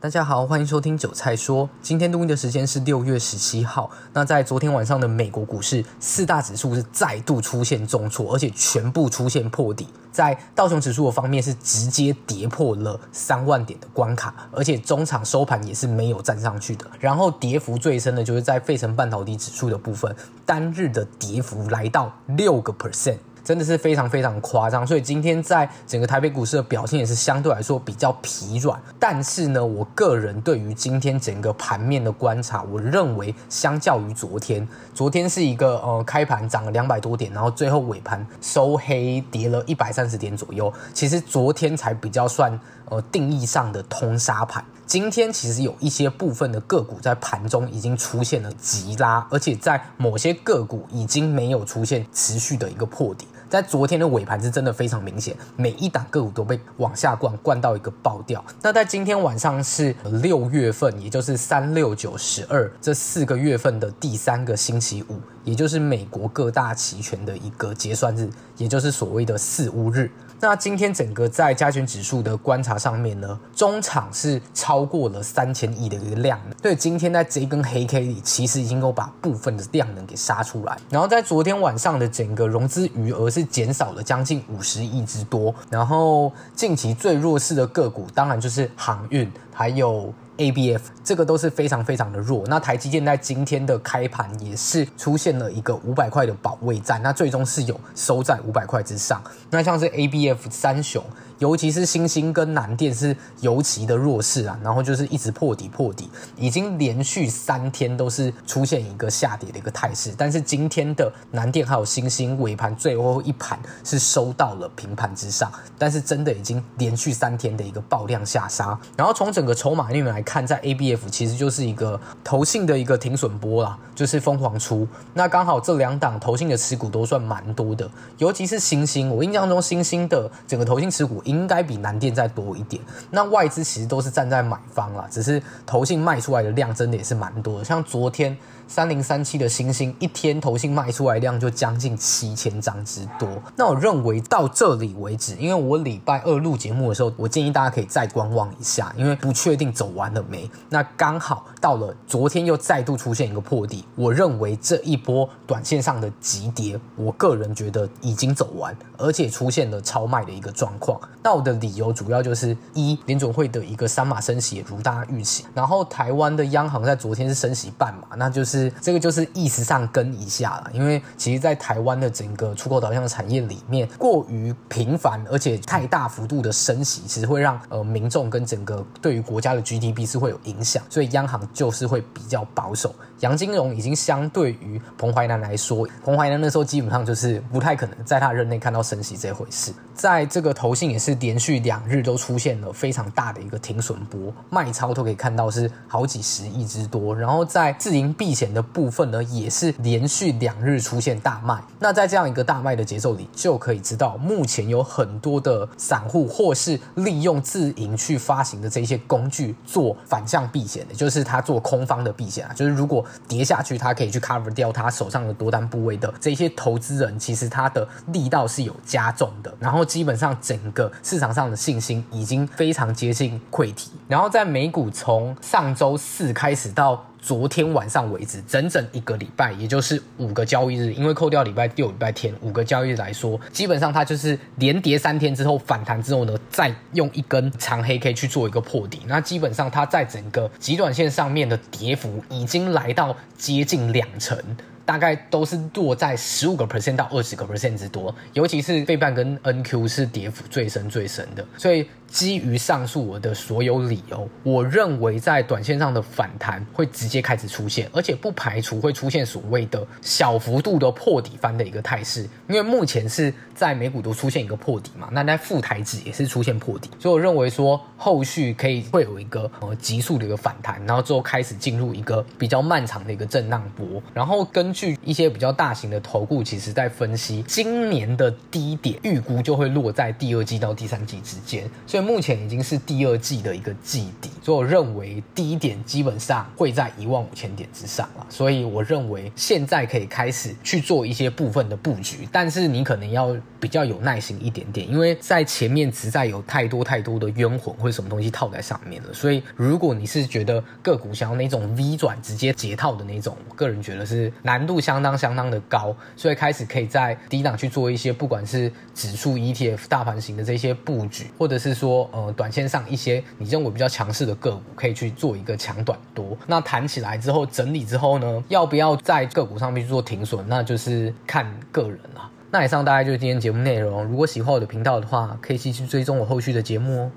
大家好，欢迎收听韭菜说。今天录音的时间是六月十七号。那在昨天晚上的美国股市，四大指数是再度出现重挫，而且全部出现破底。在道琼指数的方面，是直接跌破了三万点的关卡，而且中场收盘也是没有站上去的。然后跌幅最深的就是在费城半导体指数的部分，单日的跌幅来到六个 percent。真的是非常非常夸张，所以今天在整个台北股市的表现也是相对来说比较疲软。但是呢，我个人对于今天整个盘面的观察，我认为相较于昨天，昨天是一个呃开盘涨了两百多点，然后最后尾盘收黑跌了一百三十点左右。其实昨天才比较算呃定义上的通杀盘。今天其实有一些部分的个股在盘中已经出现了急拉，而且在某些个股已经没有出现持续的一个破底。在昨天的尾盘是真的非常明显，每一档个股都被往下灌，灌到一个爆掉。那在今天晚上是六月份，也就是三六九十二这四个月份的第三个星期五，也就是美国各大期权的一个结算日，也就是所谓的四巫日。那今天整个在加权指数的观察上面呢，中场是超过了三千亿的一个量对，今天在这一根黑 K 里，其实已经够把部分的量能给杀出来。然后在昨天晚上的整个融资余额是减少了将近五十亿之多。然后近期最弱势的个股，当然就是航运，还有。ABF 这个都是非常非常的弱，那台积电在今天的开盘也是出现了一个五百块的保卫战，那最终是有收在五百块之上。那像是 ABF 三雄。尤其是新兴跟南电是尤其的弱势啊，然后就是一直破底破底，已经连续三天都是出现一个下跌的一个态势。但是今天的南电还有新兴尾盘最后一盘是收到了平盘之上，但是真的已经连续三天的一个爆量下杀。然后从整个筹码里面来看，在 ABF 其实就是一个投信的一个停损波啦，就是疯狂出。那刚好这两档投信的持股都算蛮多的，尤其是新兴，我印象中新兴的整个投信持股。应该比南电再多一点。那外资其实都是站在买方啦，只是投信卖出来的量真的也是蛮多的。像昨天三零三七的新星，一天投信卖出来量就将近七千张之多。那我认为到这里为止，因为我礼拜二录节目的时候，我建议大家可以再观望一下，因为不确定走完了没。那刚好到了昨天又再度出现一个破底，我认为这一波短线上的急跌，我个人觉得已经走完，而且出现了超卖的一个状况。到的理由主要就是一，联准会的一个三码升息如大家预期，然后台湾的央行在昨天是升息半码，那就是这个就是意识上跟一下了，因为其实，在台湾的整个出口导向产业里面，过于频繁而且太大幅度的升息，其实会让呃民众跟整个对于国家的 GDP 是会有影响，所以央行就是会比较保守。杨金龙已经相对于彭淮南来说，彭淮南那时候基本上就是不太可能在他任内看到升息这回事，在这个投信也是。是连续两日都出现了非常大的一个停损波，卖超都可以看到是好几十亿之多。然后在自营避险的部分呢，也是连续两日出现大卖。那在这样一个大卖的节奏里，就可以知道目前有很多的散户或是利用自营去发行的这些工具做反向避险的，就是他做空方的避险啊，就是如果跌下去，他可以去 cover 掉他手上的多单部位的这些投资人，其实他的力道是有加重的。然后基本上整个。市场上的信心已经非常接近溃堤，然后在美股从上周四开始到昨天晚上为止，整整一个礼拜，也就是五个交易日，因为扣掉礼拜六、礼拜天五个交易日来说，基本上它就是连跌三天之后反弹之后呢，再用一根长黑 K 去做一个破底，那基本上它在整个极短线上面的跌幅已经来到接近两成。大概都是落在十五个 percent 到二十个 percent 之多，尤其是费半跟 NQ 是跌幅最深最深的，所以。基于上述我的所有理由，我认为在短线上的反弹会直接开始出现，而且不排除会出现所谓的小幅度的破底翻的一个态势。因为目前是在美股都出现一个破底嘛，那在富台指也是出现破底，所以我认为说后续可以会有一个呃急速的一个反弹，然后之后开始进入一个比较漫长的一个震荡波。然后根据一些比较大型的投顾，其实在分析今年的低点预估就会落在第二季到第三季之间，所以。所以目前已经是第二季的一个季底，所以我认为低点基本上会在一万五千点之上了。所以我认为现在可以开始去做一些部分的布局，但是你可能要比较有耐心一点点，因为在前面实在有太多太多的冤魂或者什么东西套在上面了。所以如果你是觉得个股想要那种 V 转直接解套的那种，我个人觉得是难度相当相当的高，所以开始可以在低档去做一些不管是指数 ETF、大盘型的这些布局，或者是说说呃短线上一些你认为比较强势的个股，可以去做一个强短多。那弹起来之后整理之后呢，要不要在个股上面去做停损，那就是看个人了。那以上大概就是今天节目内容。如果喜欢我的频道的话，可以继续追踪我后续的节目哦。